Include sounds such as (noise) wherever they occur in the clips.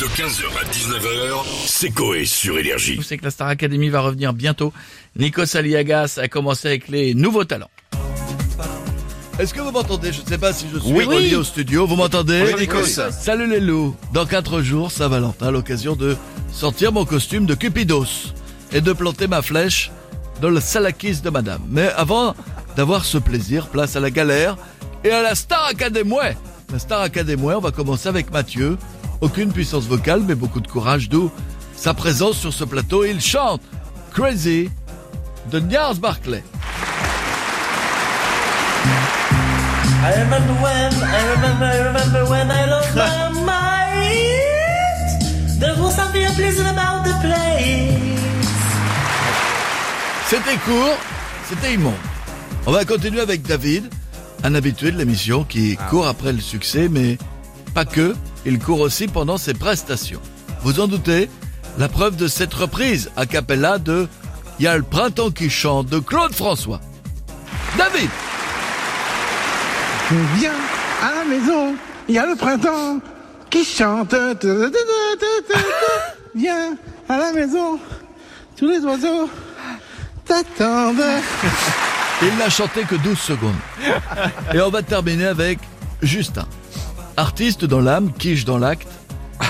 De 15h à 19h, c'est Coé sur Énergie. Vous savez que la Star Academy va revenir bientôt. Nikos Aliagas a commencé avec les nouveaux talents. Est-ce que vous m'entendez? Je ne sais pas si je suis Oui. relié au studio. Vous m'entendez? Oui, Nikos. Salut les loups. Dans quatre jours, Saint-Valentin, l'occasion de sortir mon costume de Cupidos et de planter ma flèche dans le salakis de madame. Mais avant d'avoir ce plaisir, place à la galère et à la Star Academy. La Star Academy, on va commencer avec Mathieu. Aucune puissance vocale, mais beaucoup de courage, d'où sa présence sur ce plateau. Il chante Crazy de Niars Barclay. I remember when, I remember, I remember when I lost my mind. There was something pleasant about the place. C'était court, c'était immonde. On va continuer avec David, un habitué de l'émission qui court après le succès, mais pas que, il court aussi pendant ses prestations. Vous en doutez La preuve de cette reprise a cappella de Il y a le printemps qui chante de Claude François. David Viens à la maison, il y a le printemps qui chante. (laughs) Viens à la maison, tous les oiseaux t'attendent. Il n'a chanté que 12 secondes. Et on va terminer avec Justin. Artiste dans l'âme, quiche dans l'acte.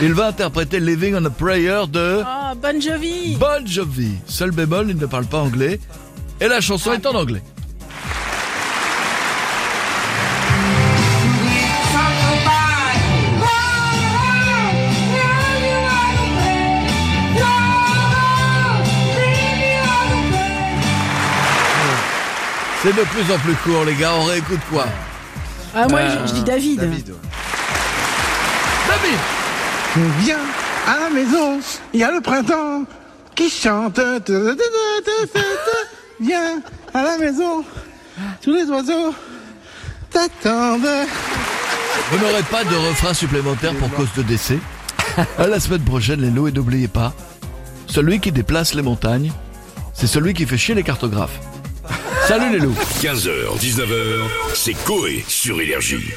Il va interpréter Living on a Prayer de Oh, Bon Jovi Bon Jovi. Seul bémol, il ne parle pas anglais. Et la chanson est en anglais. C'est de plus en plus court, les gars. On réécoute quoi Ah, moi, je, je dis David. David Viens à la maison, il y a le printemps qui chante. (laughs) Viens à la maison, tous les oiseaux t'attendent. Vous n'aurez pas de refrain supplémentaire pour cause de décès. À la semaine prochaine, les loups, et n'oubliez pas, celui qui déplace les montagnes, c'est celui qui fait chier les cartographes. Salut les loups 15h, 19h, c'est Coé sur Énergie.